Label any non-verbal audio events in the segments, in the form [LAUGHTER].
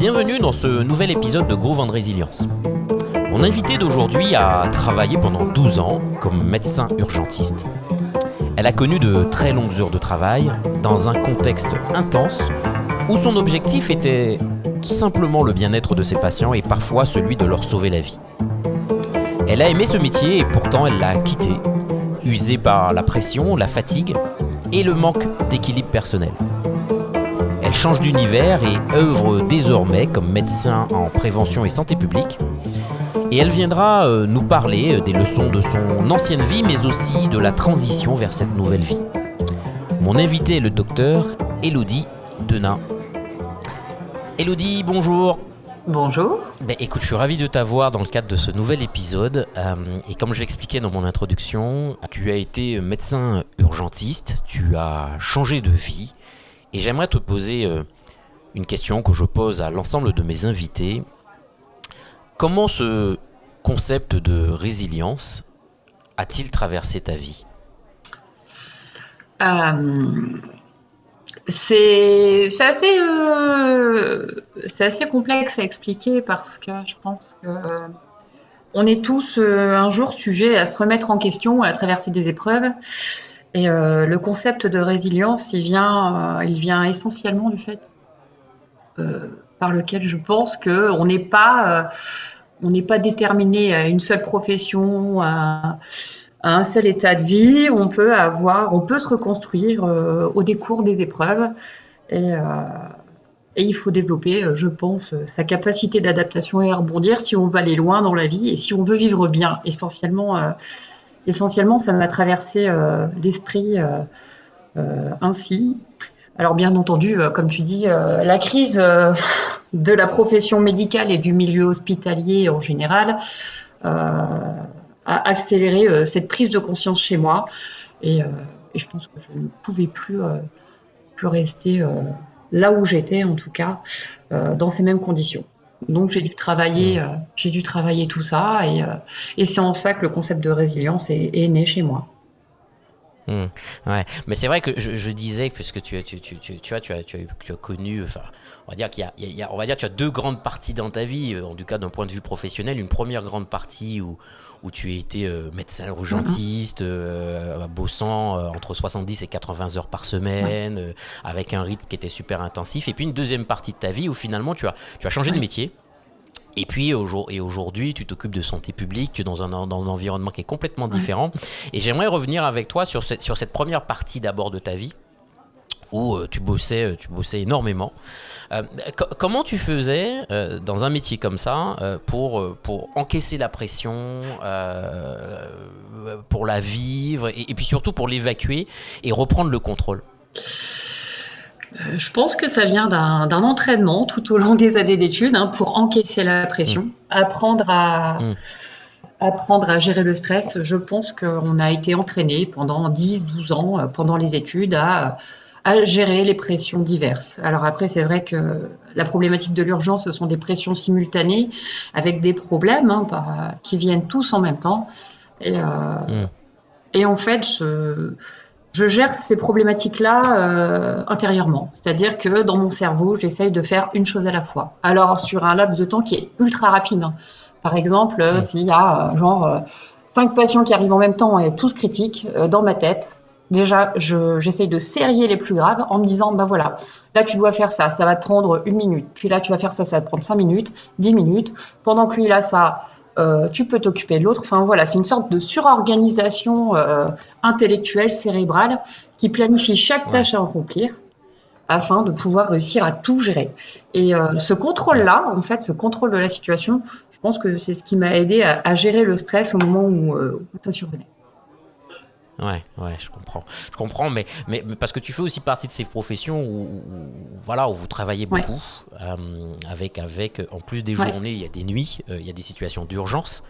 Bienvenue dans ce nouvel épisode de Gros Vent Résilience. Mon invité d'aujourd'hui a travaillé pendant 12 ans comme médecin urgentiste. Elle a connu de très longues heures de travail dans un contexte intense où son objectif était simplement le bien-être de ses patients et parfois celui de leur sauver la vie. Elle a aimé ce métier et pourtant elle l'a quitté, usée par la pression, la fatigue et le manque d'équilibre personnel. Elle change d'univers et œuvre désormais comme médecin en prévention et santé publique. Et elle viendra euh, nous parler euh, des leçons de son ancienne vie, mais aussi de la transition vers cette nouvelle vie. Mon invité est le docteur Elodie Denain. Elodie, bonjour. Bonjour. Ben, écoute, je suis ravi de t'avoir dans le cadre de ce nouvel épisode. Euh, et comme je l'expliquais dans mon introduction, tu as été médecin urgentiste, tu as changé de vie. Et j'aimerais te poser euh, une question que je pose à l'ensemble de mes invités. Comment ce concept de résilience a-t-il traversé ta vie? Euh, C'est assez, euh, assez complexe à expliquer parce que je pense que on est tous un jour sujets à se remettre en question, à traverser des épreuves. Et euh, le concept de résilience, il vient, euh, essentiellement du fait euh, par lequel je pense que on n'est pas, on pas déterminé à une seule profession, à, un seul état de vie. On peut avoir, on peut se reconstruire au décours des épreuves. Et, et il faut développer, je pense, sa capacité d'adaptation et à rebondir si on veut aller loin dans la vie et si on veut vivre bien. Essentiellement essentiellement, ça m'a traversé euh, l'esprit euh, euh, ainsi. Alors bien entendu, comme tu dis, la crise de la profession médicale et du milieu hospitalier en général a accéléré cette prise de conscience chez moi. Et, je pense que je ne pouvais plus, plus rester là où j'étais, en tout cas, dans ces mêmes conditions. Donc j'ai dû travailler, mmh. euh, j'ai dû travailler tout ça et, euh, et c'est en ça que le concept de résilience est, né chez moi. Mmh. Ouais, mais c'est vrai que je, je, disais puisque tu, tu, tu, tu, tu, as, tu, as, tu, as, connu, enfin, on va dire qu'il y, y, a, on va dire tu as deux grandes parties dans ta vie, en tout cas d'un point de vue professionnel, une première grande partie où où tu as été euh, médecin urgentiste, euh, bossant entre 70 et 80 heures par semaine, avec un rythme qui était super intensif. Et puis une deuxième partie de ta vie où finalement tu as, tu as changé de métier. Et puis aujourd'hui, tu t'occupes de santé publique, tu es dans un, dans un environnement qui est complètement différent. Et j'aimerais revenir avec toi sur cette, sur cette première partie d'abord de ta vie où euh, tu bossais, euh, tu bossais énormément. Euh, comment tu faisais dans un métier comme ça pour, pour encaisser la pression, pour la vivre et, puis surtout pour l'évacuer et reprendre le contrôle? Je pense que ça vient d'un entraînement tout au long des années d'études hein, pour encaisser la pression, mmh. apprendre à, mmh. apprendre à gérer le stress. Je pense qu'on a été entraîné pendant 10-12 ans, pendant les études, à à gérer les pressions diverses. Alors après, c'est vrai que la problématique de l'urgence, ce sont des pressions simultanées avec des problèmes hein, qui viennent tous en même temps. Et, euh, mm. et en fait, je, je gère ces problématiques-là euh, intérieurement. C'est-à-dire que dans mon cerveau, j'essaye de faire une chose à la fois. Alors sur un laps de temps qui est ultra rapide. Hein. Par exemple, mm. s'il y a euh, genre cinq patients qui arrivent en même temps et tous critiques, dans ma tête, Déjà, j'essaye de serrer les plus graves en me disant, bah voilà, là tu dois faire ça, ça va te prendre une minute. Puis là tu vas faire ça, ça va te prendre cinq minutes, dix minutes. Pendant que lui il a ça, euh, tu peux t'occuper de l'autre. Enfin voilà, c'est une sorte de surorganisation euh, intellectuelle, cérébrale, qui planifie chaque tâche à accomplir afin de pouvoir réussir à tout gérer. Et euh, ce contrôle-là, en fait, ce contrôle de la situation, je pense que c'est ce qui m'a aidé à, gérer le stress au moment où, où ça survenait. Ouais, ouais, je comprends. Je comprends, mais, mais, parce que tu fais aussi partie de ces professions où, voilà, où vous travaillez beaucoup, euh, avec, avec, en plus des journées, il y a des nuits, euh, il y a des situations d'urgence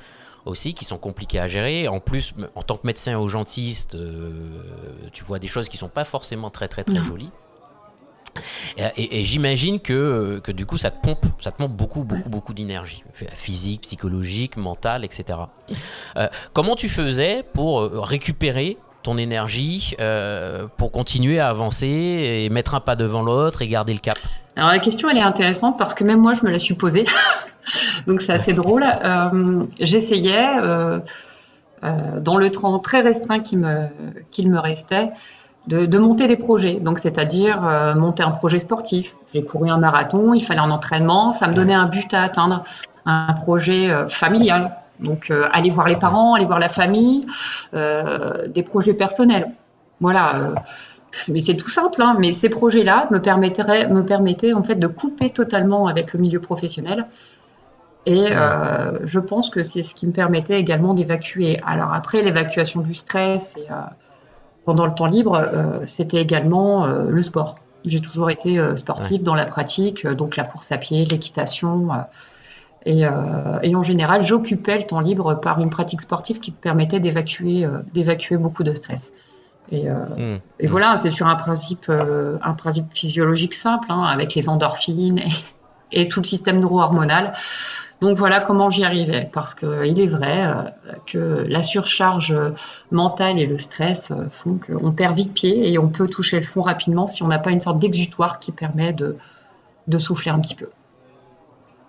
aussi qui sont compliquées à gérer. En plus, en tant que médecin urgentiste, euh, tu vois des choses qui sont pas forcément très, très, très jolies. Et, j'imagine que, que, du coup, ça te pompe, ça te pompe beaucoup, beaucoup, beaucoup d'énergie, physique, psychologique, mentale, etc. Euh, comment tu faisais pour euh, récupérer ton énergie, euh, pour continuer à avancer et mettre un pas devant l'autre et garder le cap? Alors la question, elle est intéressante parce que même moi, je me la suis posée. [LAUGHS] Donc c'est assez drôle. Euh, J'essayais, euh, euh, dans le temps très restreint qu'il me, qu'il me restait, de, de, monter des projets. Donc c'est-à-dire euh, monter un projet sportif. J'ai couru un marathon, il fallait un entraînement, ça me donnait un but à atteindre, un projet euh, familial. Donc euh, aller voir les parents, aller voir la famille, des projets personnels. Voilà mais c'est tout simple, hein, mais ces projets-là me permettraient, me permettaient en fait de couper totalement avec le milieu professionnel. Et euh, je pense que c'est ce qui me permettait également d'évacuer. Alors après, l'évacuation du stress et, euh, pendant le temps libre, euh, c'était également euh, le sport. J'ai toujours été euh, sportive ouais. dans la pratique, donc la course à pied, l'équitation. Et, et, en général, j'occupais le temps libre par une pratique sportive qui me permettait d'évacuer, beaucoup de stress. Et, euh, mmh. et mmh. voilà, c'est sur un principe, euh, un principe physiologique simple, hein, avec les endorphines et, et, tout le système neuro-hormonal. Donc voilà comment j'y arrivais, parce qu'il est vrai euh, que la surcharge mentale et le stress font qu'on perd vite pied et on peut toucher le fond rapidement si on n'a pas une sorte d'exutoire qui permet de, de souffler un petit peu.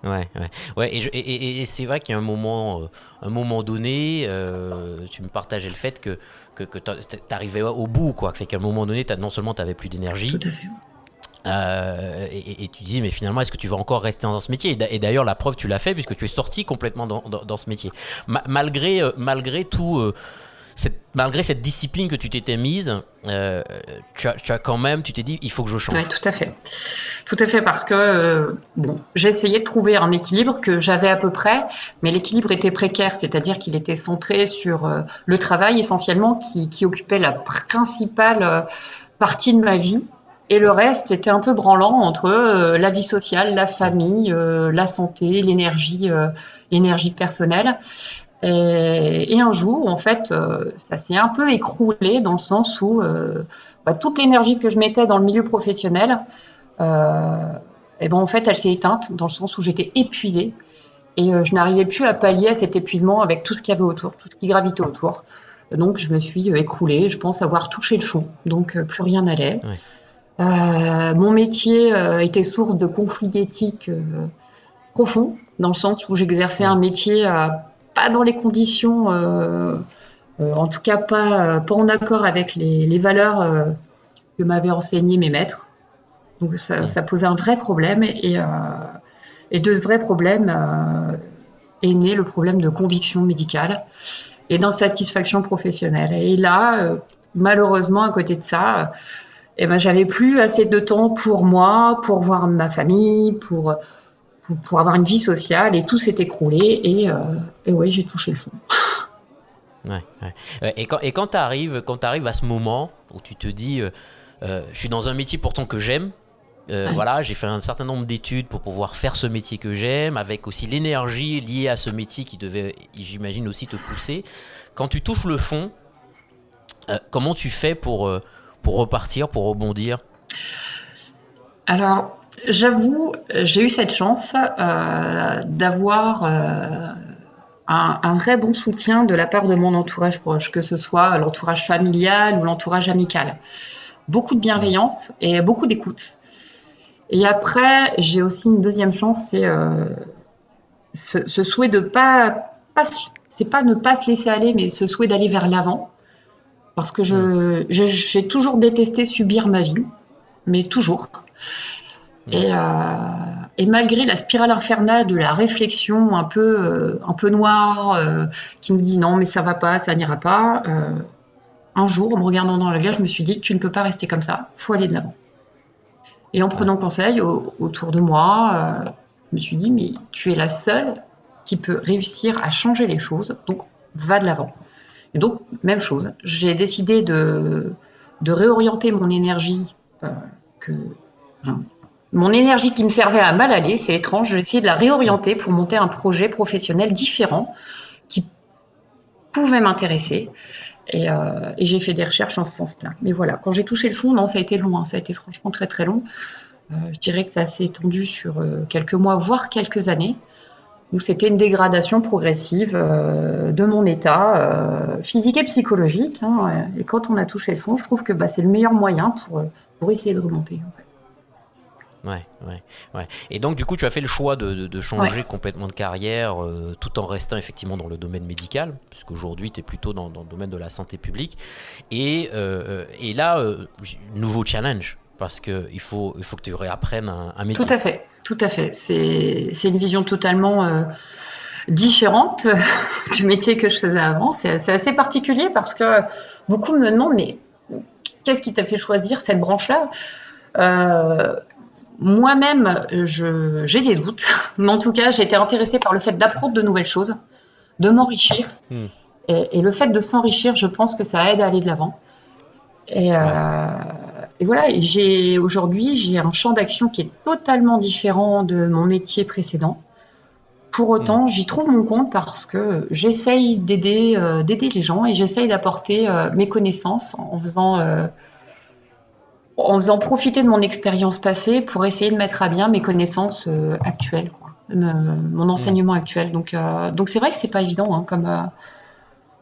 Ouais, ouais, ouais. Et, et, et c'est vrai qu'il y a un moment, euh, un moment donné, euh, tu me partageais le fait que, que, que tu arrivais au bout, quoi. Fait qu'à un moment donné, as, non seulement tu n'avais plus d'énergie. Euh, et, tu dis, mais finalement, est-ce que tu vas encore rester dans ce métier? Et d'ailleurs, la preuve, tu l'as fait puisque tu es sorti complètement dans, ce métier. Ma, malgré, malgré tout, euh, cette, malgré cette discipline que tu t'étais mise, euh, tu, as, quand même, tu t'es dit, il faut que je change. Oui, tout à fait. Tout à fait, parce que euh, bon, j'ai essayé de trouver un équilibre que j'avais à peu près, mais l'équilibre était précaire, c'est-à-dire qu'il était centré sur euh, le travail essentiellement qui, occupait la principale euh, partie de ma vie. Et le reste était un peu branlant entre euh, la vie sociale, la famille, euh, la santé, l'énergie, l'énergie personnelle. Et, un jour, en fait, euh, ça s'est un peu écroulé dans le sens où euh, bah, toute l'énergie que je mettais dans le milieu professionnel, euh, et ben en fait, elle s'est éteinte dans le sens où j'étais épuisée et euh, je n'arrivais plus à pallier à cet épuisement avec tout ce qu'il y avait autour, tout ce qui gravitait autour. Donc, je me suis écroulée. Je pense avoir touché le fond. Donc, plus rien n'allait. Ouais. Mon métier était source de conflits éthiques profonds, dans le sens où j'exerçais un métier pas dans les conditions, euh, euh, en tout cas pas, pas en accord avec les, les valeurs euh, que m'avaient enseigné mes maîtres. Donc ça, ça, posait un vrai problème et, et de ce vrai problème est né le problème de conviction médicale et d'insatisfaction professionnelle. Et là, malheureusement, à côté de ça, eh ben, j'avais plus assez de temps pour moi, pour voir ma famille, pour pour, pour, avoir une vie sociale et tout s'est écroulé et, euh, et oui, j'ai touché le fond. Ouais, ouais. Et quand, et quand tu arrives, à ce moment où tu te dis, euh, euh, je suis dans un métier pourtant que j'aime, euh, ouais. voilà, j'ai fait un certain nombre d'études pour pouvoir faire ce métier que j'aime, avec aussi l'énergie liée à ce métier qui devait, j'imagine, aussi te pousser. Quand tu touches le fond, euh, comment tu fais pour, euh, pour repartir, pour rebondir Alors, J'avoue, j'ai eu cette chance euh, d'avoir euh, un, vrai bon soutien de la part de mon entourage proche, que ce soit l'entourage familial ou l'entourage amical. Beaucoup de bienveillance et beaucoup d'écoute. Et après, j'ai aussi une deuxième chance, c'est euh, ce, souhait de ne pas se laisser aller, mais ce souhait d'aller vers l'avant. Parce que je, j'ai toujours détesté subir ma vie, mais toujours. Et, euh, et, malgré la spirale infernale de la réflexion un peu, euh, un peu noire, euh, qui me dit non, mais ça va pas, ça n'ira pas, un jour, en me regardant dans la glace, je me suis dit tu ne peux pas rester comme ça, faut aller de l'avant. Et en prenant conseil au, autour de moi, je me suis dit mais tu es la seule qui peut réussir à changer les choses, donc va de l'avant. Et donc, même chose, j'ai décidé de, réorienter mon énergie euh, mon énergie qui me servait à mal aller, c'est étrange, j'ai essayé de la réorienter pour monter un projet professionnel différent qui pouvait m'intéresser. Et, euh, j'ai fait des recherches en ce sens-là. Mais voilà, quand j'ai touché le fond, non, ça a été long, hein, ça a été franchement très très long. Euh, je dirais que ça s'est étendu sur quelques mois, voire quelques années. Donc c'était une dégradation progressive euh, de mon état euh, physique et psychologique. Hein, et quand on a touché le fond, je trouve que bah, c'est le meilleur moyen pour, pour essayer de remonter. En fait. Ouais, ouais, ouais. Et donc, du coup, tu as fait le choix de, de, changer complètement de carrière euh, tout en restant effectivement dans le domaine médical, puisqu'aujourd'hui, tu es plutôt dans, dans, le domaine de la santé publique. Et, euh, et là, euh, nouveau challenge, parce qu'il faut, il faut que tu réapprennes un, un, métier. Tout à fait, tout à fait. C'est une vision totalement différente [LAUGHS] du métier que je faisais avant. C'est assez particulier parce que beaucoup me demandent, mais qu'est-ce qui t'a fait choisir cette branche-là? Euh, moi-même, j'ai des doutes, [LAUGHS] mais en tout cas, j'ai été intéressée par le fait d'apprendre de nouvelles choses, de m'enrichir. Hmm. Et, le fait de s'enrichir, je pense que ça aide à aller de l'avant. Et, euh, et, voilà, j'ai aujourd'hui, j'ai un champ d'action qui est totalement différent de mon métier précédent. Pour autant, hmm. j'y trouve mon compte parce que j'essaye d'aider euh, d'aider les gens et j'essaye d'apporter euh, mes connaissances en faisant en faisant profiter de mon expérience passée pour essayer de mettre à bien mes connaissances euh, actuelles, mon enseignement actuel. Donc, euh, donc c'est vrai que c'est pas évident hein, comme, euh,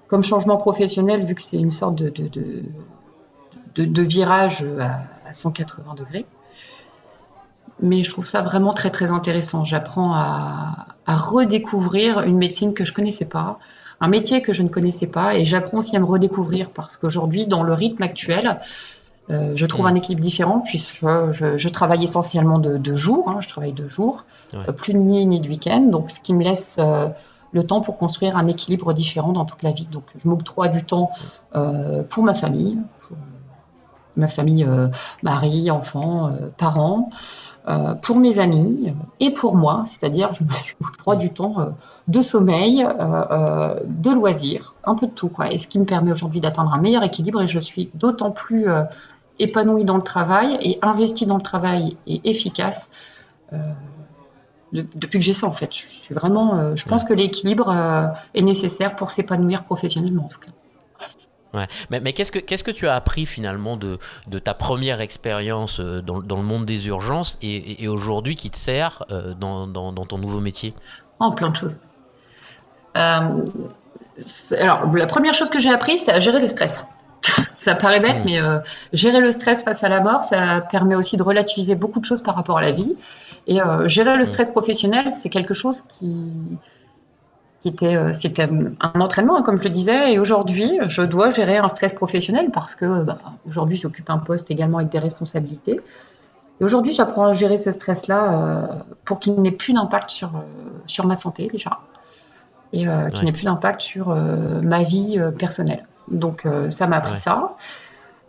comme changement professionnel, vu que c'est une sorte de, de, de, virage à, 180 degrés. Mais je trouve ça vraiment très très intéressant. J'apprends à, à, redécouvrir une médecine que je connaissais pas, un métier que je ne connaissais pas, et j'apprends aussi à me redécouvrir parce qu'aujourd'hui, dans le rythme actuel, euh, je trouve un équilibre différent puisque je, travaille essentiellement de, de jour, hein, je travaille de jour, euh, plus de nuit ni de week-end, donc ce qui me laisse euh, le temps pour construire un équilibre différent dans toute la vie. Donc je m'octroie du temps pour ma famille, ma famille, mari, enfants, parents, pour mes amis et pour moi, c'est-à-dire je [LAUGHS] m'octroie du temps de sommeil, de loisirs, un peu de tout. Quoi. Et ce qui me permet aujourd'hui d'atteindre un meilleur équilibre et je suis d'autant plus épanoui dans le travail et investi dans le travail et efficace euh, depuis que j'ai ça en fait. Je suis vraiment, euh, je pense que l'équilibre euh, est nécessaire pour s'épanouir professionnellement en tout cas. Ouais. Mais, mais qu'est-ce que qu'est-ce que tu as appris finalement de, de ta première expérience dans, dans, le monde des urgences et, et aujourd'hui qui te sert dans, dans, dans, ton nouveau métier? En oh, plein de choses. alors la première chose que j'ai appris, c'est à gérer le stress [LAUGHS] ça paraît bête, mais euh, gérer le stress face à la mort, ça permet aussi de relativiser beaucoup de choses par rapport à la vie. Et euh, gérer le stress professionnel, c'est quelque chose qui, euh, c'était un entraînement, hein, comme je le disais. Et aujourd'hui, je dois gérer un stress professionnel parce que bah, aujourd'hui, j'occupe un poste également avec des responsabilités. Et aujourd'hui, j'apprends à gérer ce stress-là pour qu'il n'ait plus d'impact sur, sur ma santé déjà et qu'il n'ait plus d'impact sur ma vie personnelle. Donc euh, ça m'a appris ça.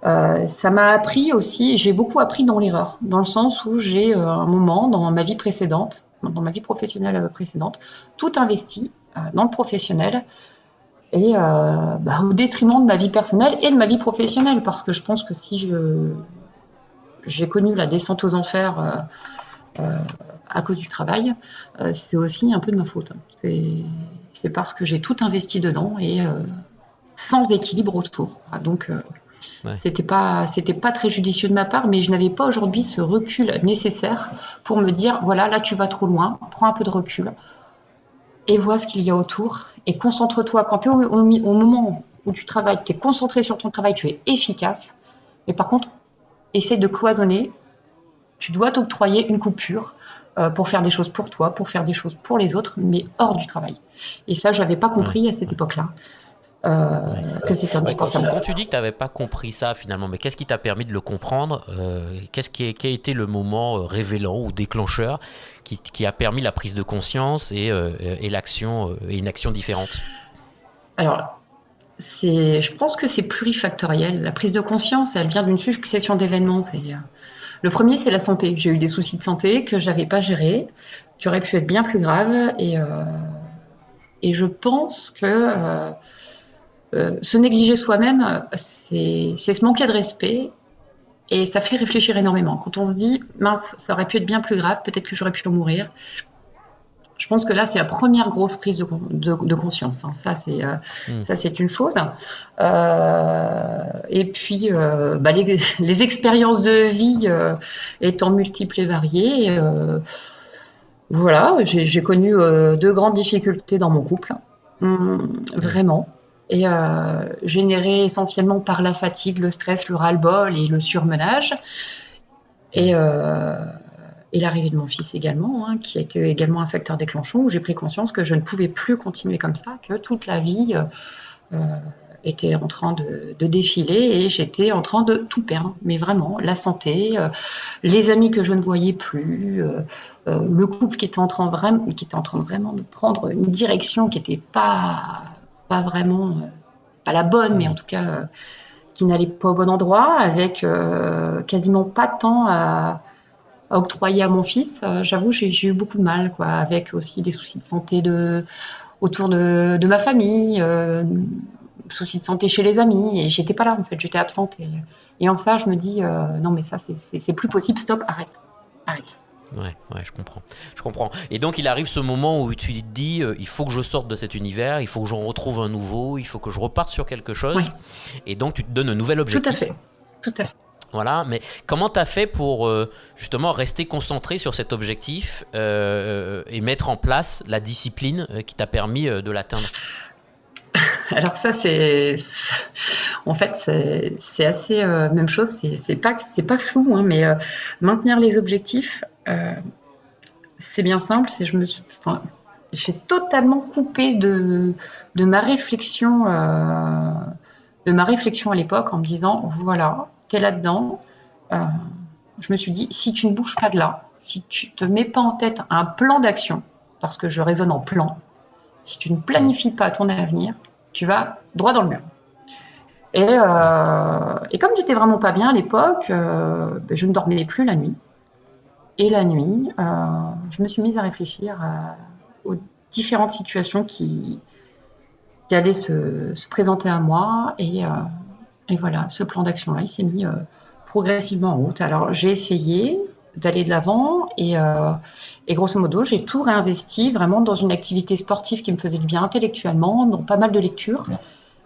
Euh, ça m'a appris aussi, j'ai beaucoup appris dans l'erreur, dans le sens où j'ai euh, un moment dans ma vie précédente, dans ma vie professionnelle précédente, tout investi dans le professionnel et bah, au détriment de ma vie personnelle et de ma vie professionnelle, parce que je pense que si je j'ai connu la descente aux enfers à cause du travail, c'est aussi un peu de ma faute. C'est parce que j'ai tout investi dedans et sans équilibre autour. Donc, euh, c'était pas, c'était pas très judicieux de ma part, mais je n'avais pas aujourd'hui ce recul nécessaire pour me dire, voilà, là tu vas trop loin, prends un peu de recul et vois ce qu'il y a autour et concentre-toi. Quand tu es au, moment où tu travailles, tu es concentré sur ton travail, tu es efficace, mais par contre, essaie de cloisonner. Tu dois t'octroyer une coupure euh, pour faire des choses pour toi, pour faire des choses pour les autres, mais hors du travail. Et ça, je n'avais pas compris à cette époque-là. Euh, que c'est indispensable. Quand, tu dis que tu n'avais pas compris ça finalement, mais qu'est-ce qui t'a permis de le comprendre euh, Qu'est-ce qui, a été le moment révélant ou déclencheur qui, a permis la prise de conscience et, et l'action et une action différente Alors, je pense que c'est plurifactoriel. La prise de conscience, elle vient d'une succession d'événements. Le premier, c'est la santé. J'ai eu des soucis de santé que j'avais pas gérés, qui auraient pu être bien plus graves. Et, et je pense que euh, se négliger soi-même, c'est se manquer de respect et ça fait réfléchir énormément. Quand on se dit, mince, ça aurait pu être bien plus grave, peut-être que j'aurais pu mourir. Je pense que là, c'est la première grosse prise de, conscience. Hein. Ça, c'est euh, hmm. ça, c'est une chose. Euh, et puis, bah, les, expériences de vie étant multiples et variées, voilà, j'ai connu deux grandes difficultés dans mon couple, hum, vraiment et euh, généré essentiellement par la fatigue, le stress, le ras-le-bol et le surmenage. Et, euh, et l'arrivée de mon fils également, hein, qui a été également un facteur déclenchant, où j'ai pris conscience que je ne pouvais plus continuer comme ça, que toute la vie euh, était en train de, défiler et j'étais en train de tout perdre, mais vraiment, la santé, euh, les amis que je ne voyais plus, euh, le couple qui était, en train vraiment, qui était en train vraiment de prendre une direction qui n'était pas, pas vraiment, pas la bonne, mais en tout cas qui n'allait pas au bon endroit, avec quasiment pas de temps à octroyer à mon fils, euh, j'avoue, j'ai eu beaucoup de mal, quoi, avec aussi des soucis de santé de, autour de, de ma famille, euh, soucis de santé chez les amis, et j'étais pas là, en fait, j'étais absente. Et, en ça, je me dis, euh, non, mais ça, c'est plus possible, stop, arrête, arrête. Ouais, ouais, je comprends. Je comprends. Et donc, il arrive ce moment où tu te dis, il faut que je sorte de cet univers, il faut que j'en retrouve un nouveau, il faut que je reparte sur quelque chose. Et donc, tu te donnes un nouvel objectif. Tout à fait. Tout à fait. Voilà, mais comment tu as fait pour euh, justement rester concentré sur cet objectif euh, et mettre en place la discipline euh, qui t'a permis de l'atteindre? [LAUGHS] Alors ça c'est en fait c'est assez même chose c'est pas c'est pas flou hein, mais maintenir les objectifs c'est bien simple je me suis j'ai totalement coupé de de ma réflexion à l'époque en me disant voilà tu es là-dedans. Euh, je me suis dit, si tu ne bouges pas de là, si tu te mets pas en tête un plan d'action, parce que je raisonne en plan, si tu ne planifies pas ton avenir, tu vas droit dans le mur. Et, euh, comme j'étais vraiment pas bien à l'époque, euh, ben, je ne dormais plus la nuit. Et la nuit, je me suis mise à réfléchir aux différentes situations qui, allaient se, se, présenter à moi. Et, et voilà, ce plan d'action-là, il s'est mis euh, progressivement en route. Alors, j'ai essayé d'aller de l'avant et, euh, et, grosso modo, j'ai tout réinvesti vraiment dans une activité sportive qui me faisait du bien intellectuellement, dans pas mal de lectures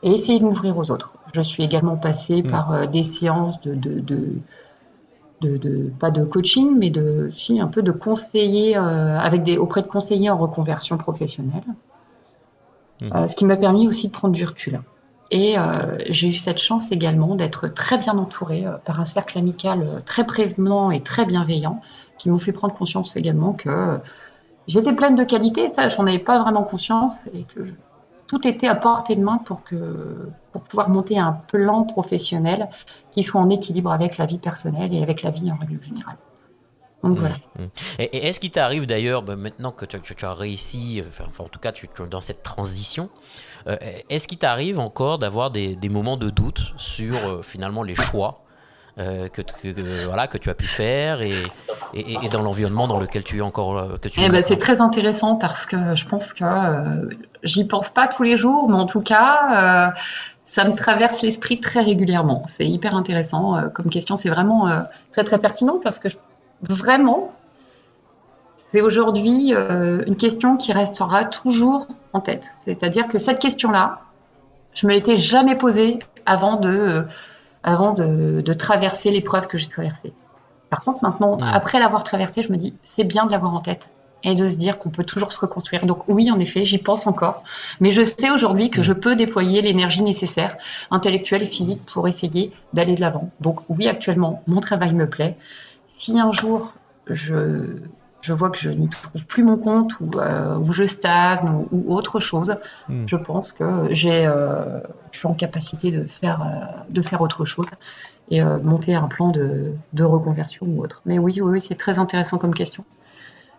et essayer de m'ouvrir aux autres. Je suis également passée mmh. par euh, des séances de, de, de, pas de coaching, mais de, si, un peu de conseiller avec des, auprès de conseillers en reconversion professionnelle. Mmh. ce qui m'a permis aussi de prendre du recul. Et euh, j'ai eu cette chance également d'être très bien entourée euh, par un cercle amical euh, très prévenant et très bienveillant qui m'ont fait prendre conscience également que j'étais pleine de qualités, ça j'en avais pas vraiment conscience et que tout était à portée de main pour, que, pour pouvoir monter un plan professionnel qui soit en équilibre avec la vie personnelle et avec la vie en règle générale. Donc voilà. Mmh, mmh. Et, est-ce qu'il t'arrive d'ailleurs, bah, maintenant que tu, as réussi, enfin, en tout cas tu, es dans cette transition, euh, est-ce qu'il t'arrive encore d'avoir des, moments de doute sur euh, finalement les choix euh, que, voilà, que tu as pu faire et, et, dans l'environnement dans lequel tu es encore que tu eh ben, C'est très intéressant parce que je pense que j'y pense pas tous les jours, mais en tout cas, ça me traverse l'esprit très régulièrement. C'est hyper intéressant comme question. C'est vraiment très très pertinent parce que vraiment, c'est aujourd'hui une question qui restera toujours en tête. C'est-à-dire que cette question-là, je me l'étais jamais posée avant de, euh, avant de, traverser l'épreuve que j'ai traversée. Par contre, maintenant, après l'avoir traversée, je me dis, c'est bien de l'avoir en tête et de se dire qu'on peut toujours se reconstruire. Donc oui, en effet, j'y pense encore, mais je sais aujourd'hui que je peux déployer l'énergie nécessaire, intellectuelle et physique, pour essayer d'aller de l'avant. Donc oui, actuellement, mon travail me plaît. Si un jour je je vois que je n'y trouve plus mon compte ou, euh, je stagne ou, autre chose, hmm. je pense que j'ai, euh, je suis en capacité de faire, euh, de faire autre chose et monter un plan de, reconversion ou autre. Mais oui, oui, c'est très intéressant comme question.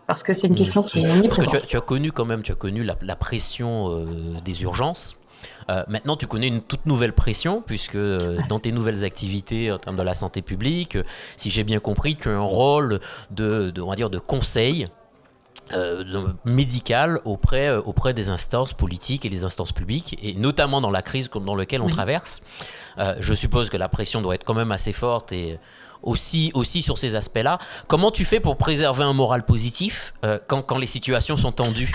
Parce que c'est une question qui est omniprésente. Tu as, tu as, connu quand même, tu as connu la, la pression des urgences. Euh, maintenant, tu connais une toute nouvelle pression, puisque euh, dans tes nouvelles activités en termes de la santé publique, euh, si j'ai bien compris, tu as un rôle de, on va dire, de conseil. médical auprès, auprès des instances politiques et des instances publiques, et notamment dans la crise dans laquelle on traverse. je suppose que la pression doit être quand même assez forte et aussi, aussi sur ces aspects-là. Comment tu fais pour préserver un moral positif quand, quand les situations sont tendues?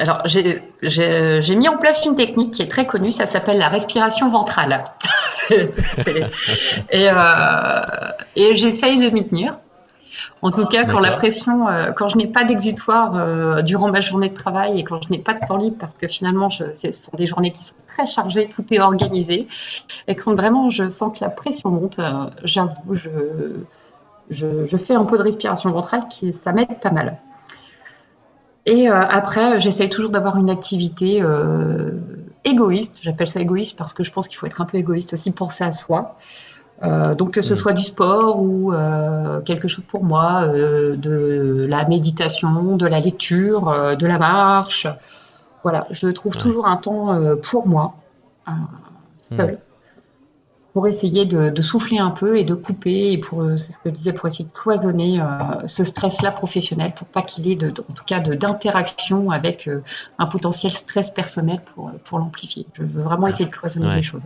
Alors, j'ai mis en place une technique qui est très connue, ça s'appelle la respiration ventrale. [LAUGHS] euh, et j'essaye de m'y tenir. En tout cas, quand la pression, euh, quand je n'ai pas d'exutoire euh, durant ma journée de travail et quand je n'ai pas de temps libre, parce que finalement, ce sont des journées qui sont très chargées, tout est organisé, et quand vraiment je sens que la pression monte, j'avoue, je, je, fais un peu de respiration ventrale qui ça m'aide pas mal. Et après, j'essaye toujours d'avoir une activité égoïste. J'appelle ça égoïste parce que je pense qu'il faut être un peu égoïste aussi, penser à soi. Euh, donc que ce mm. soit du sport ou euh, quelque chose pour moi, euh, de la méditation, de la lecture, de la marche. Voilà, je trouve toujours un temps pour moi, seul, mm. pour essayer de, souffler un peu et de couper, et pour, c'est ce que je disais, pour essayer de cloisonner ce stress-là professionnel, pour pas qu'il ait, de, en tout cas, d'interaction avec un potentiel stress personnel pour, pour l'amplifier. Je veux vraiment essayer de cloisonner les choses.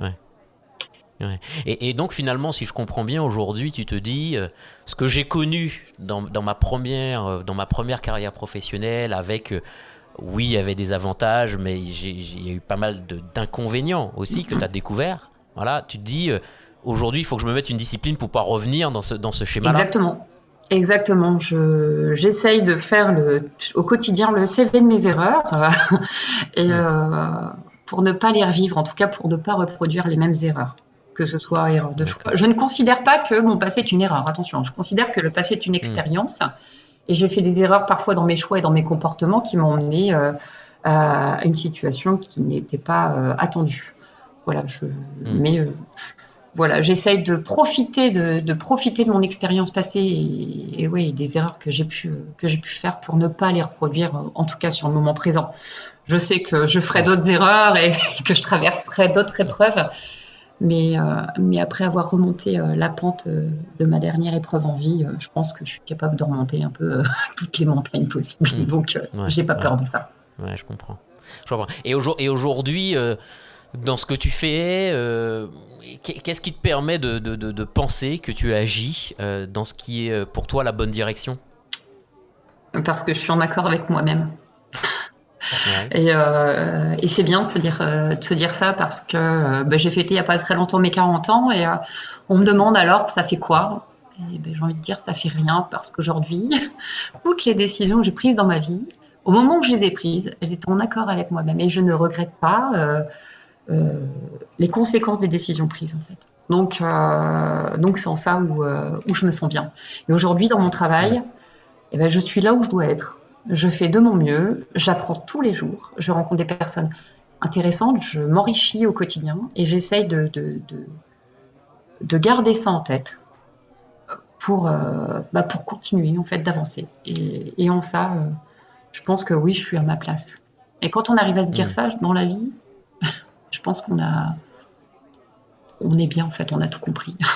Et, donc finalement, si je comprends bien, aujourd'hui, tu te dis, euh, ce que j'ai connu dans, ma première, euh, dans ma première carrière professionnelle, avec, euh, oui, il y avait des avantages, mais il y a eu pas mal d'inconvénients aussi que tu as découvert. Voilà, tu te dis, aujourd'hui, il faut que je me mette une discipline pour pouvoir revenir dans ce, dans ce schéma-là. Exactement. Exactement. J'essaye de faire le, au quotidien le CV de mes erreurs [LAUGHS] et pour ne pas les revivre, en tout cas pour ne pas reproduire les mêmes erreurs que ce soit erreur de choix. Je ne considère pas que mon passé est une erreur, attention, je considère que le passé est une hmm. expérience et j'ai fait des erreurs parfois dans mes choix et dans mes comportements qui m'ont mené euh, à une situation qui n'était pas euh, attendue. Voilà, je, hmm. mais euh, voilà, j'essaye de profiter de, profiter de mon expérience passée et, oui, des erreurs que j'ai pu que j'ai pu faire pour ne pas les reproduire, en tout cas sur le moment présent. Je sais que je ferai d'autres erreurs et [LAUGHS] que je traverserai d'autres épreuves. Mais, euh, mais après avoir remonté euh, la pente euh, de ma dernière épreuve en vie, je pense que je suis capable de remonter un peu [LAUGHS] toutes les montagnes possibles. Hmm. Donc, j'ai pas peur de ça. Ouais, je comprends. Et, aujourd'hui, dans ce que tu fais, qu'est-ce qui te permet de, de, de, penser que tu agis dans ce qui est pour toi la bonne direction? Parce que je suis en accord avec moi-même. Euh, et, c'est bien de se, dire, euh, de se dire ça parce que euh, ben, j'ai fêté il n'y a pas très longtemps mes 40 ans et on me demande alors ça fait quoi? Et ben, j'ai envie de dire ça fait rien parce qu'aujourd'hui, [LAUGHS] toutes les décisions que j'ai prises dans ma vie, au moment où je les ai prises, j'étais en accord avec moi-même et je ne regrette pas les conséquences des décisions prises en fait. Donc, donc c'est en ça où, où, je me sens bien. Et aujourd'hui, dans mon travail, eh ben, je suis là où je dois être je fais de mon mieux, j'apprends tous les jours, je rencontre des personnes intéressantes, je m'enrichis au quotidien et j'essaye de, de, garder ça en tête pour, euh, bah, pour continuer en fait d'avancer. Et, en ça, euh, je pense que oui, je suis à ma place. Et quand on arrive à se dire mmh. ça dans la vie, [LAUGHS] je pense qu'on a, on est bien en fait, on a tout compris. [LAUGHS]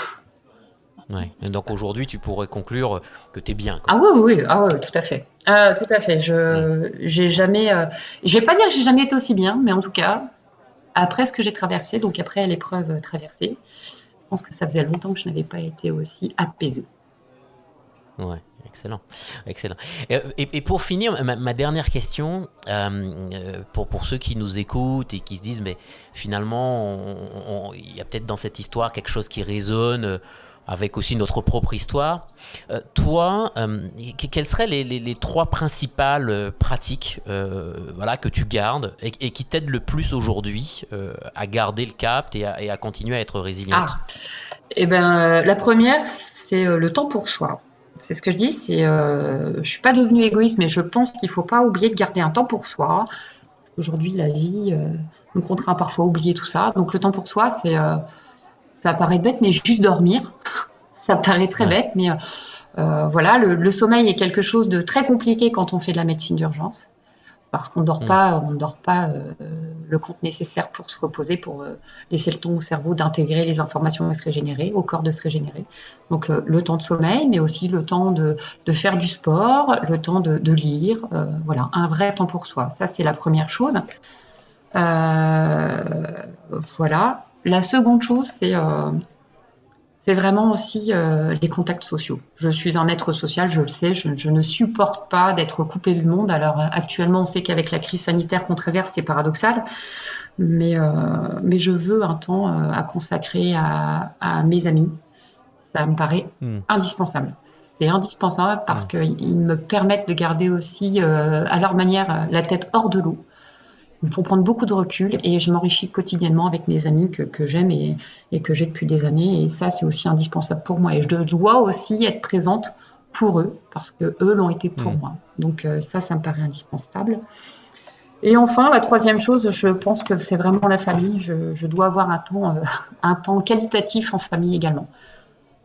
Et donc aujourd'hui, tu pourrais conclure que tu es bien. Ah oui, oui, ah oui, tout à fait. Ah, tout à fait. Je j'ai jamais, euh, je vais pas dire que j'ai jamais été aussi bien, mais en tout cas, après ce que j'ai traversé, donc après l'épreuve traversée, je pense que ça faisait longtemps que je n'avais pas été aussi apaisée. Ouais, excellent, excellent. Et, pour finir, ma, dernière question, euh, pour, pour ceux qui nous écoutent et qui se disent, mais finalement, il y a peut-être dans cette histoire quelque chose qui résonne avec aussi notre propre histoire. Euh, toi, euh, quelles seraient les, trois principales euh, pratiques voilà, que tu gardes et, qui t'aident le plus aujourd'hui à garder le cap et à, continuer à être résiliente? Ah. Eh ben, La première, c'est le temps pour soi. C'est ce que je dis, je suis pas devenue égoïste, mais je pense qu'il faut pas oublier de garder un temps pour soi. Aujourd'hui, la vie nous contraint parfois à oublier tout ça. Donc le temps pour soi, c'est ça paraît bête, mais juste dormir. ça paraît très bête, mais euh, euh, voilà, le, sommeil est quelque chose de très compliqué quand on fait de la médecine d'urgence. Parce qu'on ne dort mm. pas, on dort pas euh, le compte nécessaire pour se reposer, pour laisser le temps au cerveau d'intégrer les informations et se régénérer, au corps de se régénérer. Donc le temps de sommeil, mais aussi le temps de, faire du sport, le temps de, de lire, voilà, un vrai temps pour soi. Ça, c'est la première chose. voilà. La seconde chose, c'est euh, vraiment aussi euh, les contacts sociaux. Je suis un être social, je le sais, je, ne supporte pas d'être coupé du monde. Alors actuellement, on sait qu'avec la crise sanitaire qu'on traverse, c'est paradoxal, mais, euh, mais je veux un temps à consacrer à, mes amis. Ça me paraît hmm. indispensable. C'est indispensable parce hmm. qu'ils me permettent de garder aussi, à leur manière, la tête hors de l'eau Il me font prendre beaucoup de recul et je m'enrichis quotidiennement avec mes amis que, que j'aime et, et, que j'ai depuis des années. Et ça, c'est aussi indispensable pour moi. Et je dois aussi être présente pour eux parce que eux l'ont été pour mmh. moi. Donc euh, ça, ça me paraît indispensable. Et enfin, la troisième chose, je pense que c'est vraiment la famille. Je, je, dois avoir un temps, euh, un temps qualitatif en famille également.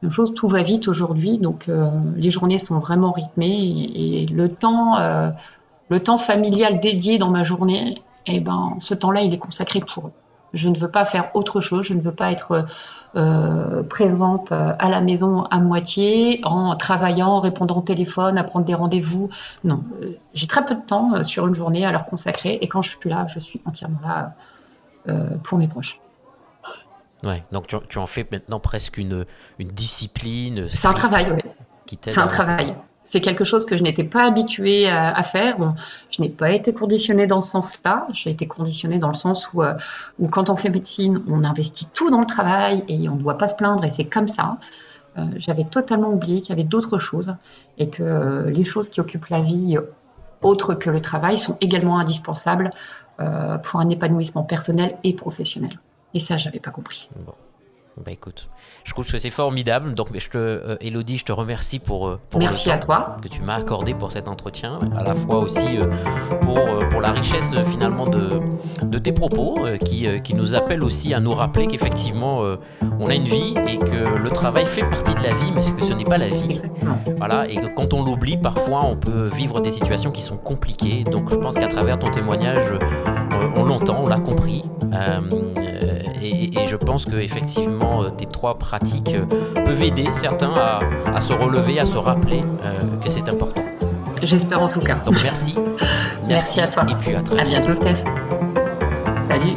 Une chose, tout va vite aujourd'hui, donc euh, les journées sont vraiment rythmées et, et le temps, euh, le temps familial dédié dans ma journée, eh ben, ce temps-là, il est consacré pour eux. Je ne veux pas faire autre chose, je ne veux pas être euh, présente euh, à la maison à moitié, en travaillant, en répondant au téléphone, à prendre des rendez-vous. Non, euh, j'ai très peu de temps sur une journée à leur consacrer et quand je suis là, je suis entièrement là pour mes proches. Ouais, donc tu, en fais maintenant presque une, une discipline. C'est un travail, oui. C'est un travail. C'est quelque chose que je n'étais pas habituée à, faire. Je n'ai pas été conditionnée dans ce sens-là. J'ai été conditionnée dans le sens où, euh, où, quand on fait médecine, on investit tout dans le travail et on ne doit pas se plaindre et c'est comme ça. Euh, J'avais totalement oublié qu'il y avait d'autres choses et que euh, les choses qui occupent la vie autres que le travail sont également indispensables euh, pour un épanouissement personnel et professionnel. Et ça, j'avais pas compris. Bah écoute, je trouve que c'est formidable. Donc, je te, euh, Elodie, je te remercie pour, euh, pour Merci le temps à toi. que tu m'as accordé pour cet entretien, à la fois aussi euh, pour, pour la richesse finalement de, de tes propos, qui, qui nous appellent aussi à nous rappeler qu'effectivement on a une vie et que le travail fait partie de la vie, mais que ce n'est pas la vie. Voilà, et que quand on l'oublie, parfois on peut vivre des situations qui sont compliquées. Donc, je pense qu'à travers ton témoignage, on l'entend, on l'a compris. Et, et, je pense que effectivement tes trois pratiques peuvent aider certains à, à, se relever, à se rappeler euh, que c'est important. J'espère en tout cas. Donc merci. [LAUGHS] merci. à toi. Et puis à très à bientôt, Steph. Salut.